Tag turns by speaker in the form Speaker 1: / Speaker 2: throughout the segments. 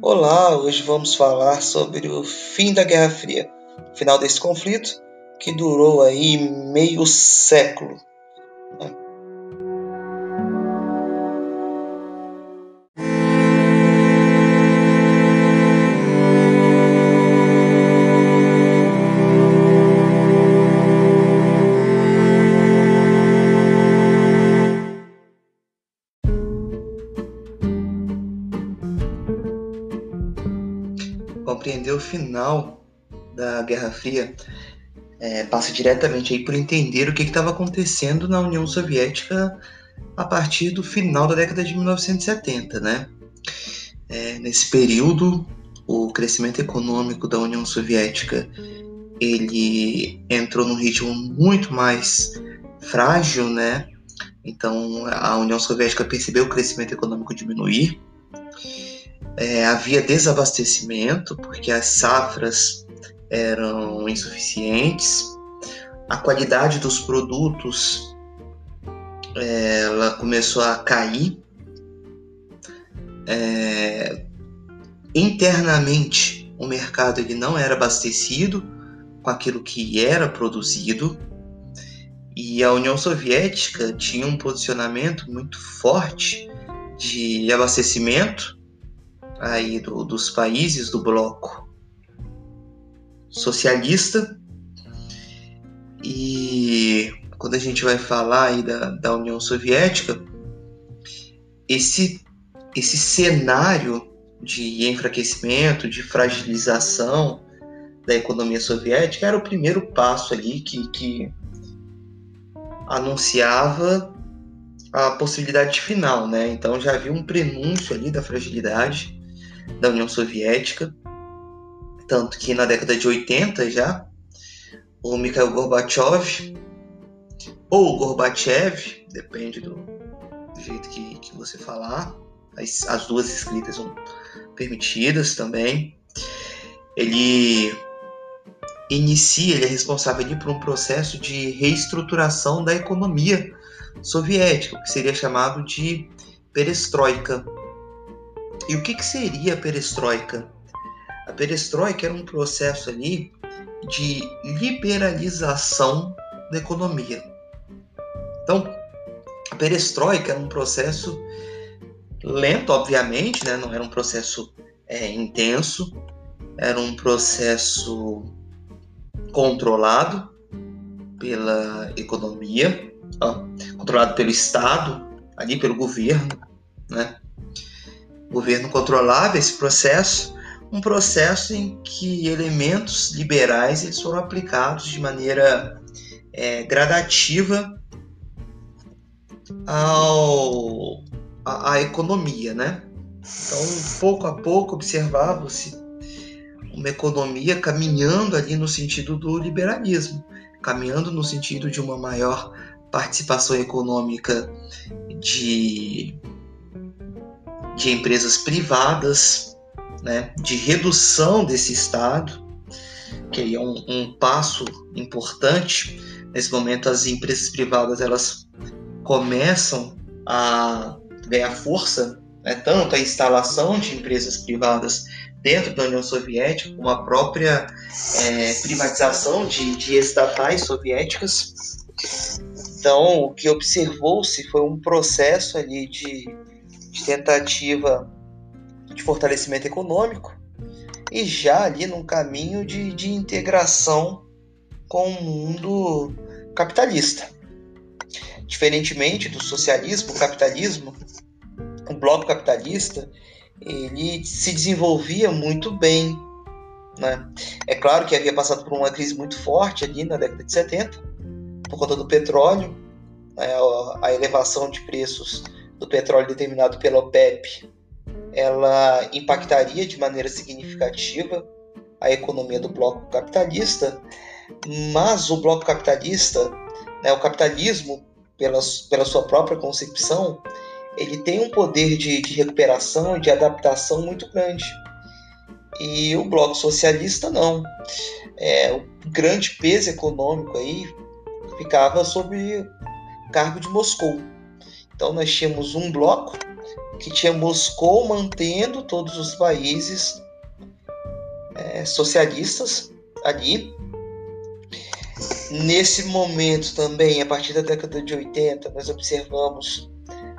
Speaker 1: Olá, hoje vamos falar sobre o fim da Guerra Fria, final desse conflito que durou aí meio século. Final da Guerra Fria é, passa diretamente aí por entender o que estava acontecendo na União Soviética a partir do final da década de 1970, né? É, nesse período, o crescimento econômico da União Soviética ele entrou num ritmo muito mais frágil, né? Então a União Soviética percebeu o crescimento econômico diminuir é, havia desabastecimento, porque as safras eram insuficientes, a qualidade dos produtos é, ela começou a cair. É, internamente, o mercado ele não era abastecido com aquilo que era produzido e a União Soviética tinha um posicionamento muito forte de abastecimento aí do, dos países do bloco socialista e quando a gente vai falar aí da, da União Soviética esse esse cenário de enfraquecimento, de fragilização da economia soviética era o primeiro passo ali que, que anunciava a possibilidade final, né? Então já havia um prenúncio ali da fragilidade da União Soviética, tanto que na década de 80 já, o Mikhail Gorbachev, ou Gorbachev, depende do, do jeito que, que você falar, as, as duas escritas são permitidas também. Ele inicia, ele é responsável ali por um processo de reestruturação da economia soviética, que seria chamado de perestroika. E o que, que seria a perestroika? A perestroika era um processo ali de liberalização da economia. Então, a perestroika era um processo lento, obviamente, né? não era um processo é, intenso, era um processo controlado pela economia, controlado pelo Estado, ali pelo governo, né? O governo controlava esse processo, um processo em que elementos liberais eles foram aplicados de maneira é, gradativa ao, à, à economia, né? Então, pouco a pouco observava-se uma economia caminhando ali no sentido do liberalismo, caminhando no sentido de uma maior participação econômica de de empresas privadas, né, de redução desse Estado, que é um, um passo importante. Nesse momento, as empresas privadas elas começam a ganhar força, né, tanto a instalação de empresas privadas dentro da União Soviética, como a própria é, privatização de, de estatais soviéticas. Então, o que observou-se foi um processo ali de de tentativa de fortalecimento econômico e já ali num caminho de, de integração com o mundo capitalista. Diferentemente do socialismo, o capitalismo, o bloco capitalista, ele se desenvolvia muito bem. Né? É claro que havia passado por uma crise muito forte ali na década de 70, por conta do petróleo, né? a elevação de preços do petróleo determinado pela OPEP, ela impactaria de maneira significativa a economia do bloco capitalista, mas o bloco capitalista, né, o capitalismo, pela, pela sua própria concepção, ele tem um poder de, de recuperação e de adaptação muito grande. E o bloco socialista não. É, o grande peso econômico aí ficava sob cargo de Moscou. Então nós tínhamos um bloco que tinha Moscou mantendo todos os países é, socialistas ali. Nesse momento também, a partir da década de 80, nós observamos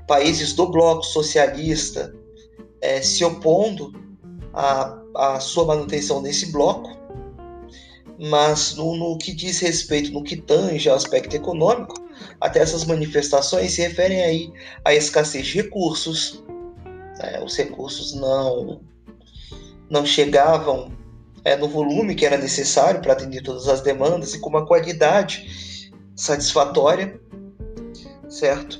Speaker 1: países do bloco socialista é, se opondo à, à sua manutenção nesse bloco, mas no, no, que diz respeito, no que tange ao aspecto econômico, até essas manifestações se referem aí à escassez de recursos, é, os recursos não, não chegavam é, no volume que era necessário para atender todas as demandas e com uma qualidade satisfatória, certo?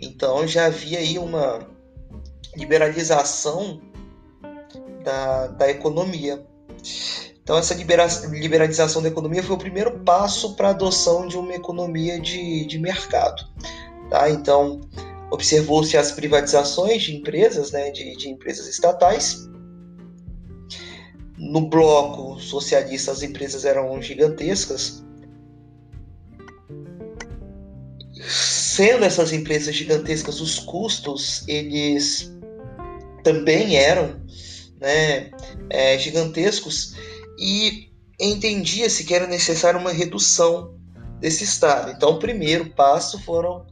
Speaker 1: Então já havia aí uma liberalização da, da economia. Então essa libera liberalização da economia foi o primeiro passo para a adoção de uma economia de, de mercado. Tá? Então observou-se as privatizações de empresas, né, de, de empresas estatais. No bloco socialista as empresas eram gigantescas, sendo essas empresas gigantescas, os custos eles também eram né, é, gigantescos e entendia-se que era necessária uma redução desse Estado. Então, o primeiro passo foram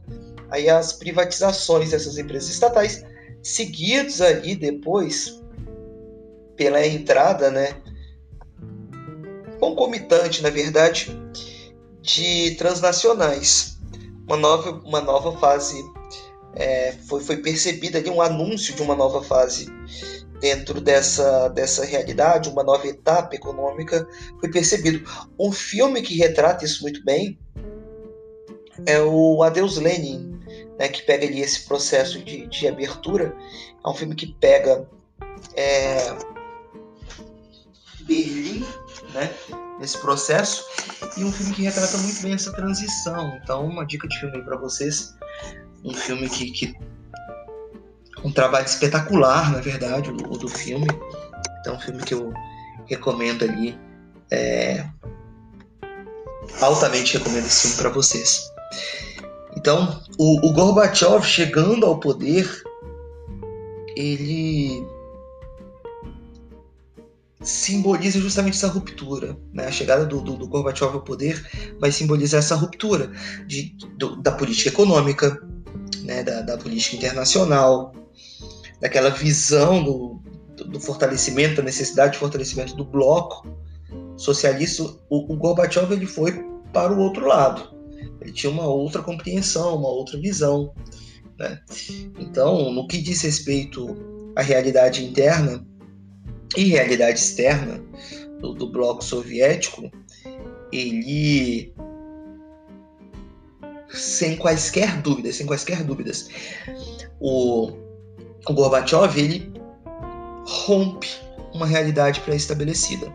Speaker 1: aí as privatizações dessas empresas estatais, seguidos ali depois pela entrada, né, concomitante, na verdade, de transnacionais. Uma nova, uma nova fase é, foi, foi percebida ali um anúncio de uma nova fase dentro dessa, dessa realidade, uma nova etapa econômica foi percebido. Um filme que retrata isso muito bem é o Adeus Lenin, né, que pega ali esse processo de, de abertura. É um filme que pega é, Berlim, né, nesse processo, e um filme que retrata muito bem essa transição. Então, uma dica de filme para vocês, um filme que, que um trabalho espetacular, na verdade, o, o do filme. Então, um filme que eu recomendo ali. É... Altamente recomendo esse filme para vocês. Então, o, o Gorbachev chegando ao poder, ele simboliza justamente essa ruptura. Né? A chegada do, do, do, Gorbachev ao poder vai simbolizar essa ruptura de, do, da política econômica, né? da, da, política internacional, daquela visão do, do, fortalecimento, da necessidade de fortalecimento do bloco socialista. O, o Gorbachev ele foi para o outro lado ele tinha uma outra compreensão, uma outra visão. Né? Então, no que diz respeito à realidade interna e realidade externa do, do bloco soviético, ele sem quaisquer dúvidas, sem quaisquer dúvidas, o, o Gorbachev ele rompe uma realidade pré-estabelecida,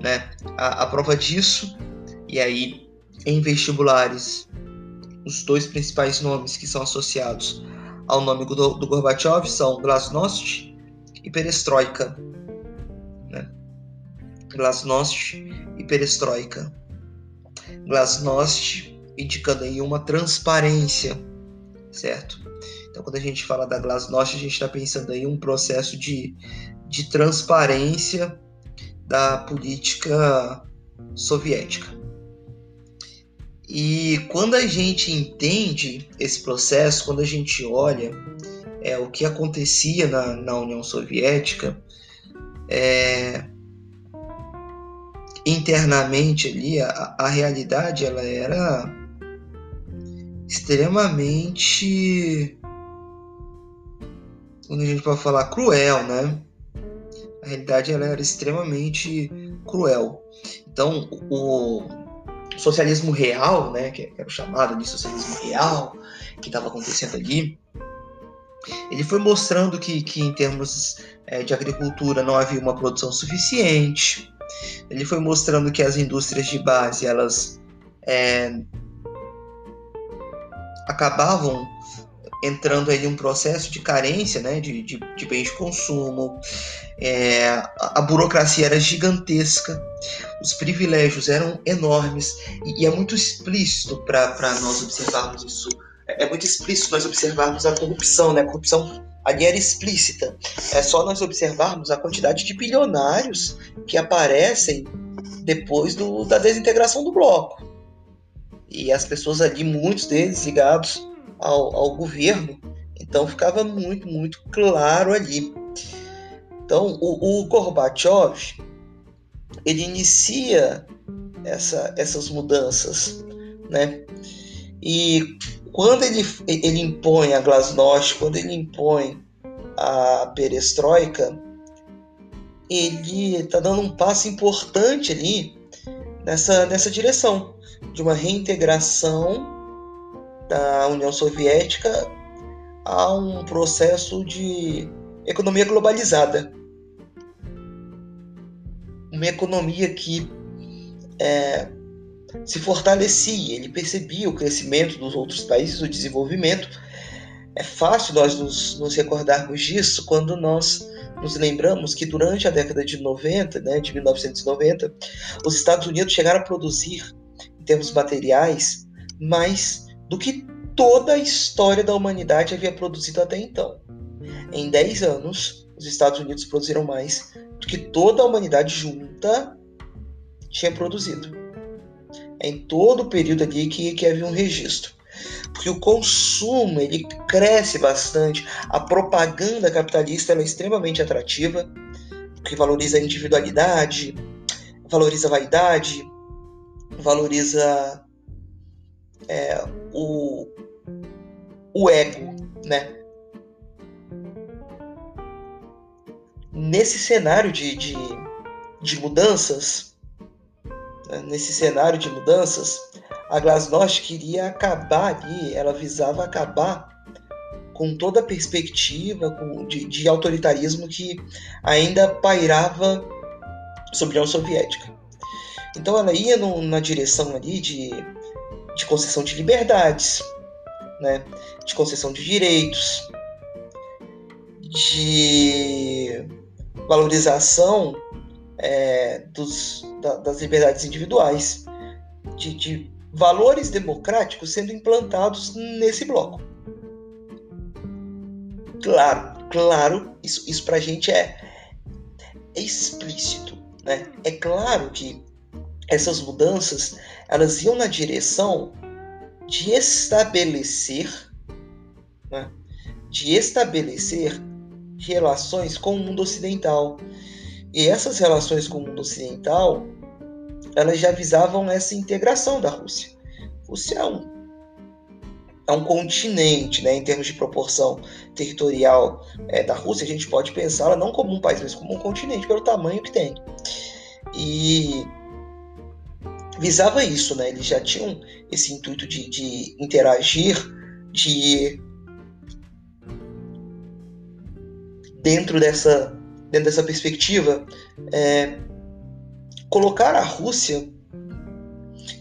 Speaker 1: né? A, a prova disso, e aí em vestibulares, os dois principais nomes que são associados ao nome do, do Gorbachev são Glasnost e Perestroika. Né? Glasnost e Perestroika. Glasnost indicando aí uma transparência, certo? Então, quando a gente fala da Glasnost, a gente está pensando aí um processo de, de transparência da política soviética. E quando a gente entende esse processo, quando a gente olha é, o que acontecia na, na União Soviética, é, internamente ali, a, a realidade ela era extremamente. Quando a gente pode falar cruel, né? A realidade ela era extremamente cruel. Então, o, socialismo real, né, que era o chamado de socialismo real, que estava acontecendo ali, ele foi mostrando que, que em termos é, de agricultura não havia uma produção suficiente. Ele foi mostrando que as indústrias de base elas é, acabavam entrando em um processo de carência né, de, de, de bens de consumo, é, a, a, burocracia era gigantesca, os privilégios eram enormes, e, e é muito explícito para nós observarmos isso. É, é, muito explícito nós observarmos a corrupção, né? A corrupção ali era explícita. É só nós observarmos a quantidade de bilionários que aparecem depois do, da desintegração do bloco. E as pessoas ali, muitos deles ligados ao, ao governo, então ficava muito, muito claro ali. Então, o, o Gorbachev, ele inicia essa, essas mudanças, né? E quando ele, ele impõe a glasnost, quando ele impõe a perestroika, ele está dando um passo importante ali nessa, nessa direção de uma reintegração da União Soviética a um processo de economia globalizada. Uma economia que é, se fortalecia, ele percebia o crescimento dos outros países, o desenvolvimento. É fácil nós nos, nos recordarmos disso quando nós nos lembramos que durante a década de 90, né, de 1990, os Estados Unidos chegaram a produzir, em termos materiais, mais do que toda a história da humanidade havia produzido até então. Em 10 anos, os Estados Unidos produziram mais do que toda a humanidade junta tinha produzido. É em todo o período ali que, que havia um registro. Porque o consumo ele cresce bastante, a propaganda capitalista é extremamente atrativa, porque valoriza a individualidade, valoriza a vaidade, valoriza é, o, o ego, né? Nesse cenário de, de, de mudanças, né? nesse cenário de mudanças, a Glasnost queria acabar ali, ela visava acabar com toda a perspectiva de, de autoritarismo que ainda pairava sobre a União Soviética. Então ela ia no, na direção ali de, de concessão de liberdades, né? de concessão de direitos, de valorização é, dos, da, das liberdades individuais, de, de valores democráticos sendo implantados nesse bloco. Claro, claro, isso, isso para a gente é, é explícito. Né? É claro que essas mudanças elas iam na direção de estabelecer, né, de estabelecer relações com o mundo ocidental. E essas relações com o mundo ocidental, elas já visavam essa integração da Rússia. A Rússia é um, é um continente, né, em termos de proporção territorial é, da Rússia, a gente pode pensá-la não como um país, mas como um continente, pelo tamanho que tem. E visava isso, né? Eles já tinham esse intuito de, de interagir, de dentro dessa dentro dessa perspectiva é, colocar a Rússia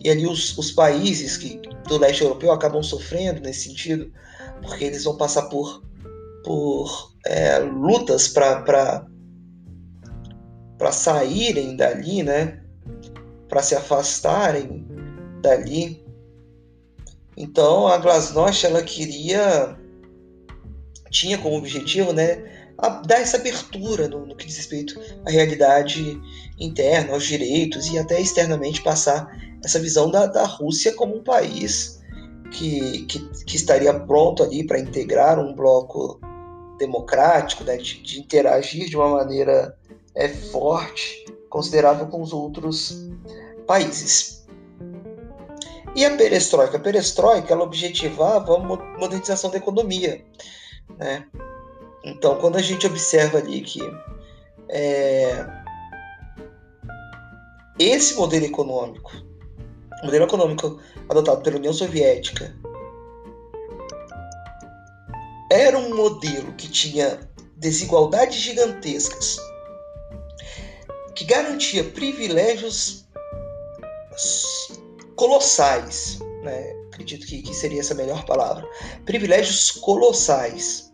Speaker 1: e ali os, os países que, do leste europeu acabam sofrendo nesse sentido, porque eles vão passar por, por é, lutas para saírem dali, né? Para se afastarem dali. Então a Glasnost ela queria tinha como objetivo, né, dar essa abertura no, no, que diz respeito à realidade interna, aos direitos e até externamente passar essa visão da, da Rússia como um país que, que, que estaria pronto ali para integrar um bloco democrático, né, de, de interagir de uma maneira é, forte, considerável com os outros países. E a perestroika? A perestroika ela objetivava a modernização da economia. Né? Então, quando a gente observa ali que é, esse modelo econômico, o modelo econômico adotado pela União Soviética, era um modelo que tinha desigualdades gigantescas, que garantia privilégios colossais, né? acredito que, que seria essa a melhor palavra, privilégios colossais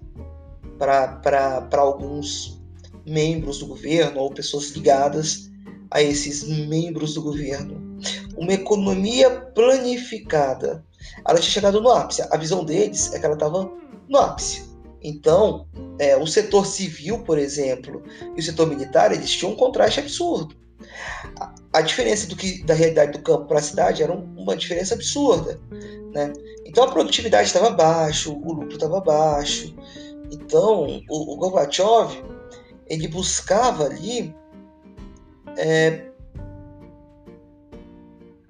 Speaker 1: para alguns membros do governo ou pessoas ligadas a esses membros do governo. Uma economia planificada. Ela tinha chegado no ápice. A visão deles é que ela estava no ápice. Então, é, o setor civil, por exemplo, e o setor militar, eles tinham um contraste absurdo. A, a diferença do que da realidade do campo para a cidade era um, uma diferença absurda, né? Então a produtividade estava baixo, o lucro estava baixo. Então o, o Gorbachev ele buscava ali é,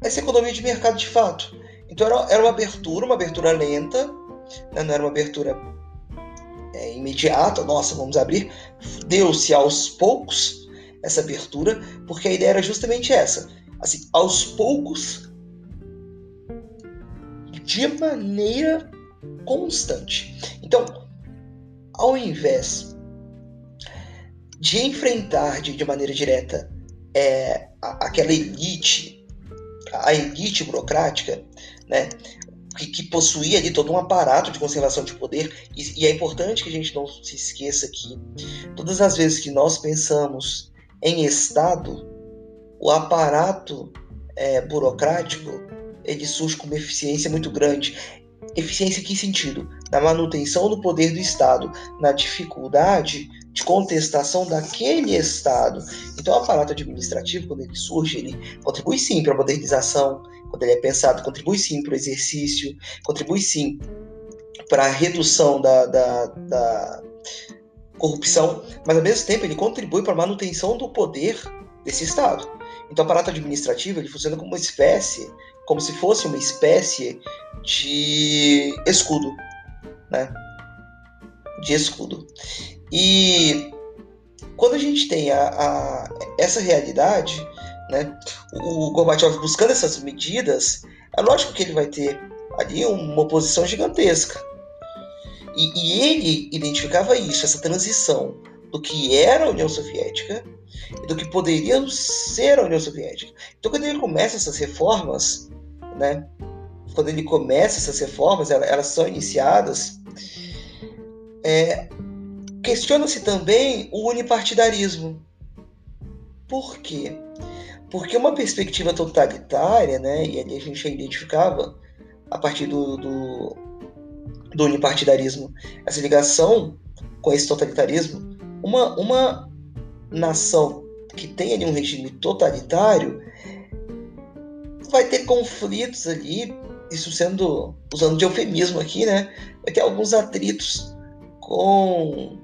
Speaker 1: essa economia de mercado de fato. Então era, era uma abertura, uma abertura lenta, né? não era uma abertura é, imediata, nossa, vamos abrir. Deu-se aos poucos essa abertura, porque a ideia era justamente essa. Assim, aos poucos, de maneira constante. Então, ao invés de enfrentar de, de maneira direta é, a, aquela elite, a elite burocrática, né, que, que, possuía ali todo um aparato de conservação de poder, e, e, é importante que a gente não se esqueça que todas as vezes que nós pensamos em Estado, o aparato é, burocrático ele surge com uma eficiência muito grande. Eficiência em que sentido? Na manutenção do poder do Estado, na dificuldade de contestação daquele Estado. Então, o aparato administrativo, quando ele surge, ele contribui sim para a modernização, quando ele é pensado, contribui sim para o exercício, contribui sim para a redução da, da, da, corrupção, mas ao mesmo tempo ele contribui para a manutenção do poder desse Estado. Então, o aparato administrativo ele funciona como uma espécie, como se fosse uma espécie de escudo, né? De escudo. E quando a gente tem a, a, essa realidade, né, o Gorbachev buscando essas medidas, é lógico que ele vai ter ali uma oposição gigantesca. E, e ele identificava isso, essa transição do que era a União Soviética e do que poderia ser a União Soviética. Então, quando ele começa essas reformas, né, quando ele começa essas reformas, elas são iniciadas, é, Questiona-se também o unipartidarismo. Por quê? Porque uma perspectiva totalitária, né, e ali a gente identificava a partir do, do, do unipartidarismo essa ligação com esse totalitarismo, uma, uma nação que tem ali um regime totalitário vai ter conflitos ali, isso sendo usando de eufemismo aqui, né? Vai ter alguns atritos com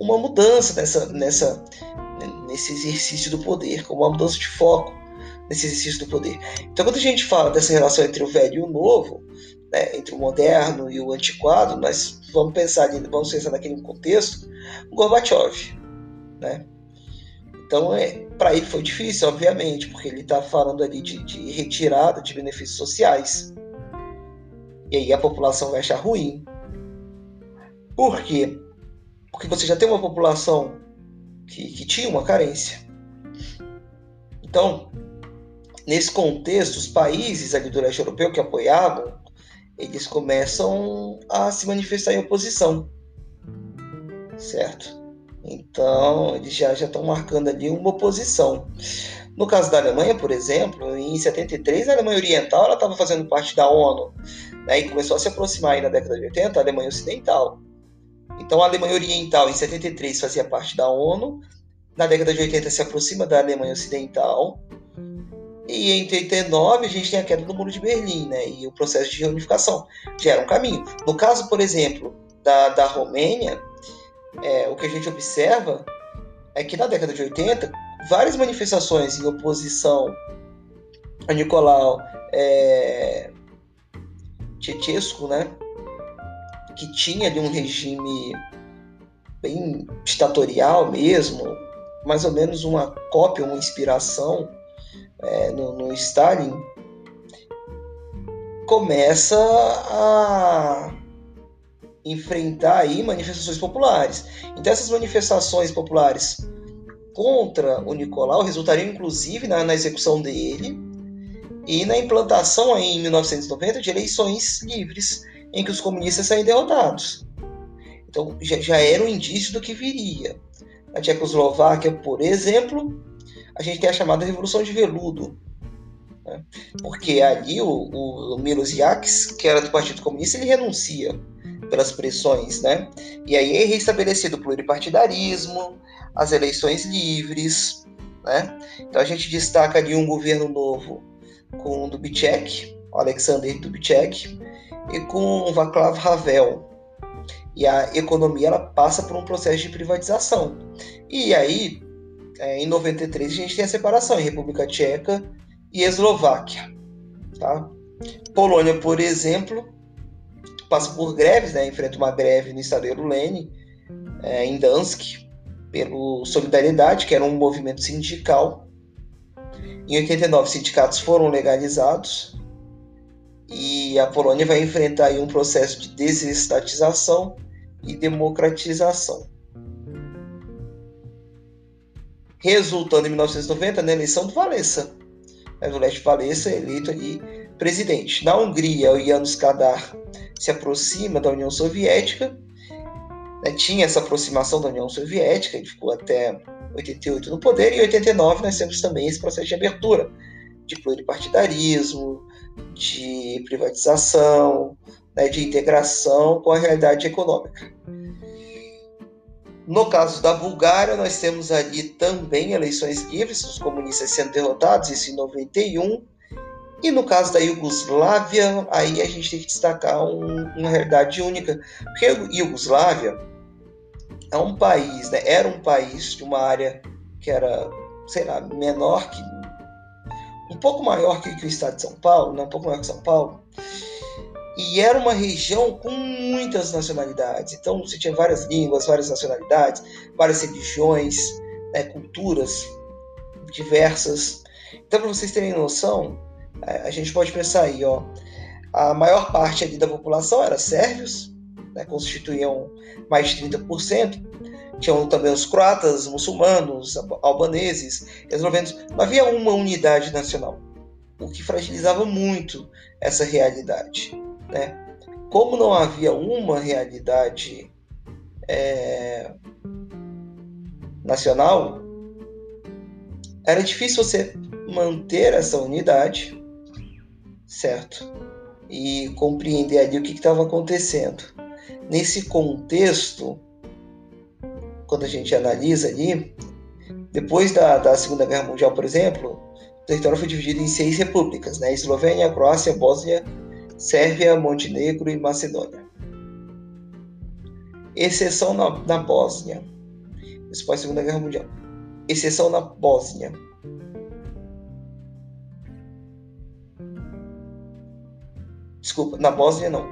Speaker 1: uma mudança nessa, nessa, nesse exercício do poder, como uma mudança de foco nesse exercício do poder. Então, quando a gente fala dessa relação entre o velho e o novo, né, entre o moderno e o antiquado, nós vamos pensar vamos pensar naquele contexto, Gorbachev, né? Então, é, para ele foi difícil, obviamente, porque ele está falando ali de, de retirada de benefícios sociais. E aí a população vai achar ruim. Por quê? Porque você já tem uma população que, que tinha uma carência. Então, nesse contexto, os países ali do leste europeu que apoiavam, eles começam a se manifestar em oposição, certo? Então, eles já estão marcando ali uma oposição. No caso da Alemanha, por exemplo, em 73, a Alemanha Oriental estava fazendo parte da ONU né, e começou a se aproximar aí na década de 80 a Alemanha Ocidental. Então a Alemanha Oriental em 73 fazia parte da ONU, na década de 80 se aproxima da Alemanha Ocidental, e em 89 a gente tem a queda do Muro de Berlim, né? E o processo de reunificação gera um caminho. No caso, por exemplo, da, da Romênia, é, o que a gente observa é que na década de 80, várias manifestações em oposição a Nicolau é, né? que tinha ali um regime bem ditatorial mesmo, mais ou menos uma cópia, uma inspiração é, no, no Stalin, começa a enfrentar aí manifestações populares. Então essas manifestações populares contra o Nicolau resultariam inclusive na, na execução dele e na implantação aí, em 1990 de eleições livres em que os comunistas saem derrotados. Então já, já era um indício do que viria. Na Tchecoslováquia, por exemplo, a gente tem a chamada Revolução de Veludo, né? porque ali o, o Milos Yaks, que era do Partido Comunista, ele renuncia pelas pressões, né? E aí é restabelecido o pluripartidarismo, as eleições livres, né? Então a gente destaca ali um governo novo com Dubček, Alexander Dubček, e com Václav Havel. E a economia ela passa por um processo de privatização. E aí, é, em 93, a gente tem a separação em República Tcheca e Eslováquia. Tá? Polônia, por exemplo, passa por greves, né? enfrenta uma greve no estadeiro Lene, é, em Dansk, pelo Solidariedade, que era um movimento sindical. Em 89, sindicatos foram legalizados e a Polônia vai enfrentar um processo de desestatização e democratização. Resultando em 1990 na eleição do Valesa. Né, do Leste Valesa eleito ali presidente. Na Hungria, o Janusz Kadar se aproxima da União Soviética, né, tinha essa aproximação da União Soviética, ele ficou até 88 no poder, e em 89 nós temos também esse processo de abertura, de pluripartidarismo, de privatização, né, de integração com a realidade econômica. No caso da Bulgária, nós temos ali também eleições livres, os comunistas sendo derrotados, isso em 91, e no caso da Iugoslávia, aí a gente tem que destacar um, uma realidade única, porque a Iugoslávia é um país, né, era um país de uma área que era, sei lá, menor que. um pouco maior que, que o estado de São Paulo, né, um pouco maior que São Paulo, e era uma região com muitas nacionalidades. Então você tinha várias línguas, várias nacionalidades, várias religiões, né, culturas diversas. Então, para vocês terem noção, a gente pode pensar aí, ó, a maior parte ali da população era sérvios, né, constituíam mais de 30%. Tinham também os croatas, muçulmanos, albaneses, eslovenos. Não havia uma unidade nacional, o que fragilizava muito essa realidade. Né? Como não havia uma realidade é, nacional, era difícil você manter essa unidade certo? E compreender ali o que estava acontecendo. Nesse contexto, quando a gente analisa ali, depois da, da Segunda Guerra Mundial, por exemplo, o território foi dividido em seis repúblicas, né? Eslovênia, Croácia, Bósnia, Sérvia, Montenegro e Macedônia. Exceção na, na Bósnia. Isso foi a Segunda Guerra Mundial. Exceção na Bósnia Desculpa, na Bósnia não.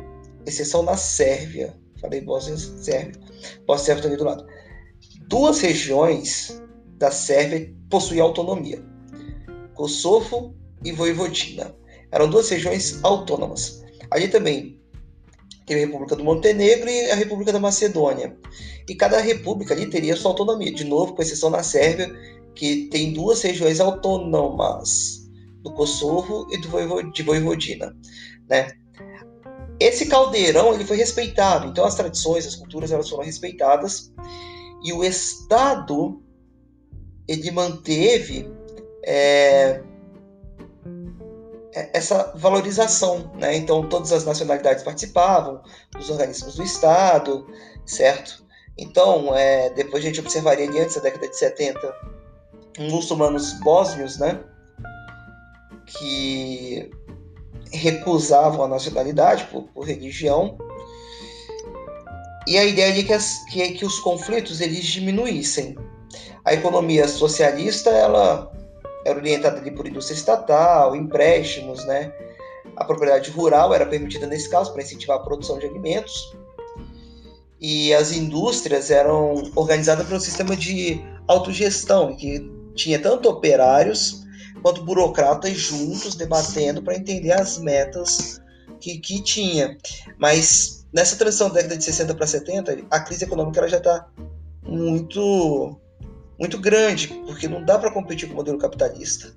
Speaker 1: Exceção na Sérvia. Falei Bósnia, Sérvia. Bósnia Sérvia ali do lado. Duas regiões da Sérvia possuem autonomia. Kosovo e Voivodina. Eram duas regiões autônomas. Ali também tem a República do Montenegro e a República da Macedônia. E cada república ali teria sua autonomia. De novo, com exceção na Sérvia, que tem duas regiões autônomas, do Kosovo e do de Voivodina. Né? esse caldeirão ele foi respeitado, então as tradições, as culturas elas foram respeitadas e o Estado ele manteve é, essa valorização, né? Então todas as nacionalidades participavam dos organismos do Estado, certo? Então é, depois a gente observaria ali antes da década de 70 muçulmanos bósnios, né? Que recusavam a nacionalidade por, por religião e a ideia de que, as, que, que, os conflitos eles diminuíssem. A economia socialista ela era orientada por indústria estatal, empréstimos, né? A propriedade rural era permitida nesse caso para incentivar a produção de alimentos. E as indústrias eram organizadas por um sistema de autogestão, que tinha tanto operários quanto burocratas juntos debatendo para entender as metas que, que tinha. Mas nessa transição da década de 60 para 70, a crise econômica ela já está muito, muito grande, porque não dá para competir com o modelo capitalista.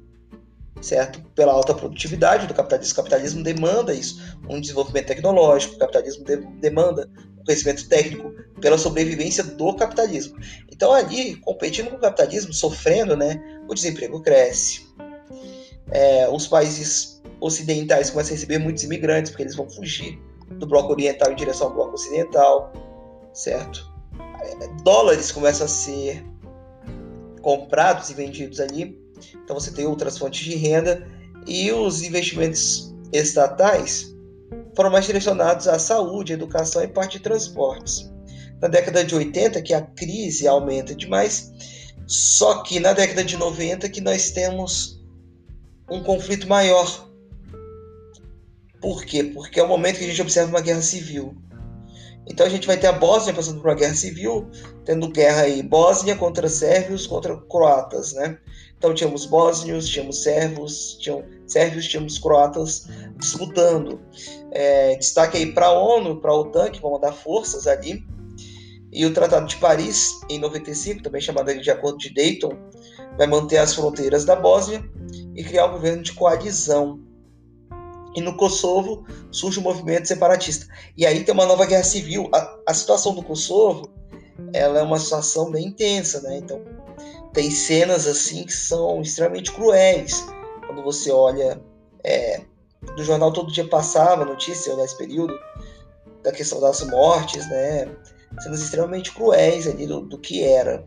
Speaker 1: Certo? Pela alta produtividade do capitalismo. O capitalismo demanda isso, um desenvolvimento tecnológico, o capitalismo de, demanda um conhecimento técnico pela sobrevivência do capitalismo. Então, ali, competindo com o capitalismo, sofrendo, né, o desemprego cresce, é, os países ocidentais começam a receber muitos imigrantes, porque eles vão fugir do bloco oriental em direção ao bloco ocidental, certo? Dólares começam a ser comprados e vendidos ali, então você tem outras fontes de renda e os investimentos estatais foram mais direcionados à saúde, educação e parte de transportes. Na década de 80 que a crise aumenta demais, só que na década de 90 que nós temos um conflito maior. Por quê? Porque é o momento que a gente observa uma guerra civil. Então a gente vai ter a Bósnia passando por uma guerra civil, tendo guerra aí Bósnia contra sérvios contra croatas, né? Então tínhamos bósnios, tínhamos servos, tínhamos sérvios, tínhamos croatas disputando. É, destaque aí para a ONU, para a OTAN, que vão mandar forças ali. E o Tratado de Paris, em 95, também chamado de Acordo de Dayton, vai manter as fronteiras da Bósnia e criar um governo de coalizão. E no Kosovo surge um movimento separatista. E aí tem uma nova guerra civil. A, a situação do Kosovo ela é uma situação bem intensa, né? Então tem cenas assim que são extremamente cruéis. Quando você olha é, do jornal todo dia passava notícia nesse período da questão das mortes, né? Cenas extremamente cruéis ali do, do que era,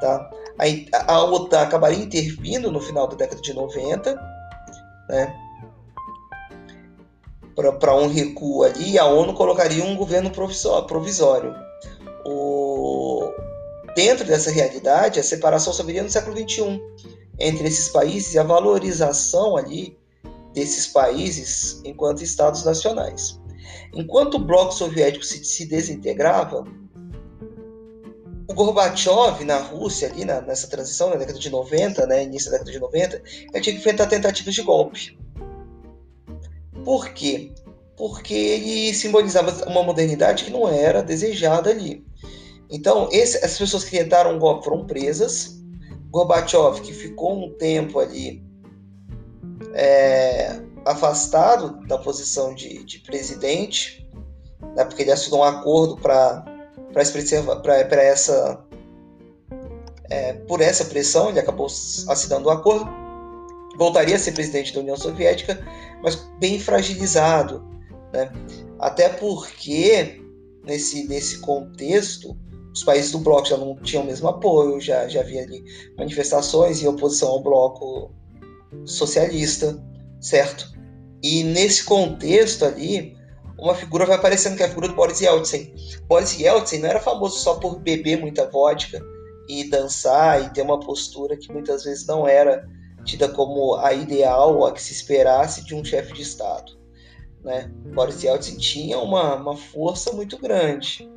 Speaker 1: tá? Aí a OTAN acabaria intervindo no final da década de 90, né? Para um recuo ali, a ONU colocaria um governo provisório. O, Dentro dessa realidade, a separação só viria no século XXI entre esses países e a valorização ali desses países enquanto estados nacionais. Enquanto o bloco soviético se, se desintegrava, o Gorbachev na Rússia, ali na, nessa transição, na década de 90, né, início da década de 90, ele tinha que enfrentar tentativas de golpe. Por quê? Porque ele simbolizava uma modernidade que não era desejada ali. Então, esse, essas pessoas que tentaram um golpe foram presas. Gorbachev, que ficou um tempo ali é, afastado da posição de, de presidente, né, porque ele assinou um acordo para essa é, por essa pressão, ele acabou assinando o um acordo, voltaria a ser presidente da União Soviética, mas bem fragilizado, né? até porque nesse, nesse contexto os países do bloco já não tinham o mesmo apoio, já, já havia ali manifestações em oposição ao bloco socialista, certo? E nesse contexto ali, uma figura vai aparecendo que é a figura do Boris Yeltsin. Boris Yeltsin não era famoso só por beber muita vodka e dançar e ter uma postura que muitas vezes não era tida como a ideal a que se esperasse de um chefe de Estado. Né? Boris Yeltsin tinha uma, uma força muito grande,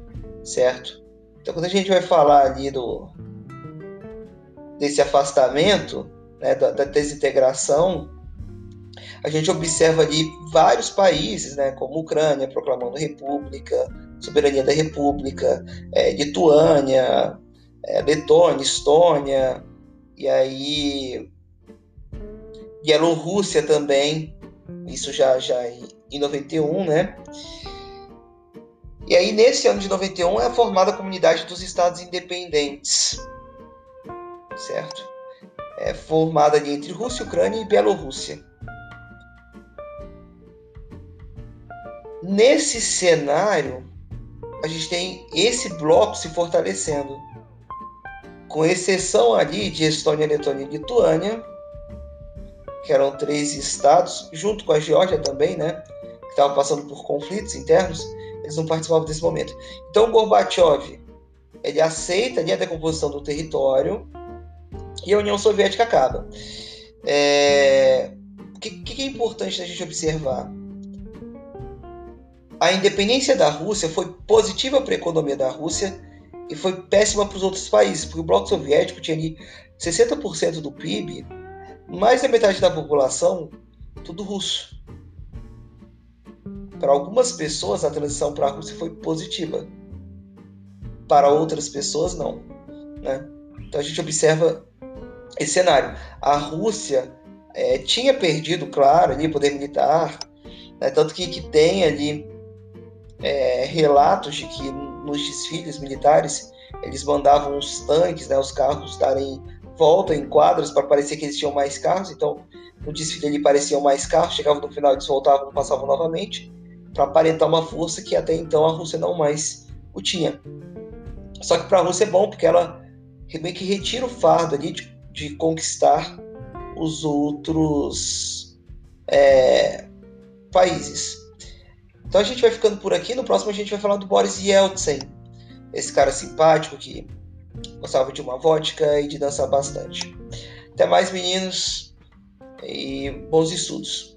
Speaker 1: certo? Então, quando a gente vai falar ali do desse afastamento, né, da, da, desintegração, a gente observa ali vários países, né, como Ucrânia proclamando república, soberania da república, é, Lituânia, é, Letônia, Estônia, e aí Bielorrússia também, isso já, já em, em 91, né? E aí, nesse ano de 91, é formada a Comunidade dos Estados Independentes, certo? É formada ali entre Rússia, Ucrânia e Bielorrússia. Nesse cenário, a gente tem esse bloco se fortalecendo, com exceção ali de Estônia, Letônia e Lituânia, que eram três estados, junto com a Geórgia também, né, que estavam passando por conflitos internos, eles não participavam desse momento. Então Gorbachev ele aceita ali a decomposição do território e a União Soviética acaba. É... O que, que é importante a gente observar? A independência da Rússia foi positiva para a economia da Rússia e foi péssima para os outros países, porque o Bloco Soviético tinha ali 60% do PIB, mais da metade da população, tudo russo para algumas pessoas a transição para a Rússia foi positiva, para outras pessoas não. Né? Então a gente observa esse cenário. A Rússia é, tinha perdido, claro, ali poder militar, né? tanto que, que tem ali é, relatos de que nos desfiles militares eles mandavam os tanques, né, os carros darem volta em quadras para parecer que eles tinham mais carros. Então no desfile ali pareciam mais carros, chegavam no final eles voltavam, passavam novamente para aparentar uma força que até então a Rússia não mais o tinha. Só que para a Rússia é bom porque ela meio que retira o fardo ali de, de conquistar os outros é, países. Então a gente vai ficando por aqui. No próximo a gente vai falar do Boris Yeltsin, esse cara simpático que gostava de uma vodka e de dançar bastante. Até mais, meninos, e bons estudos.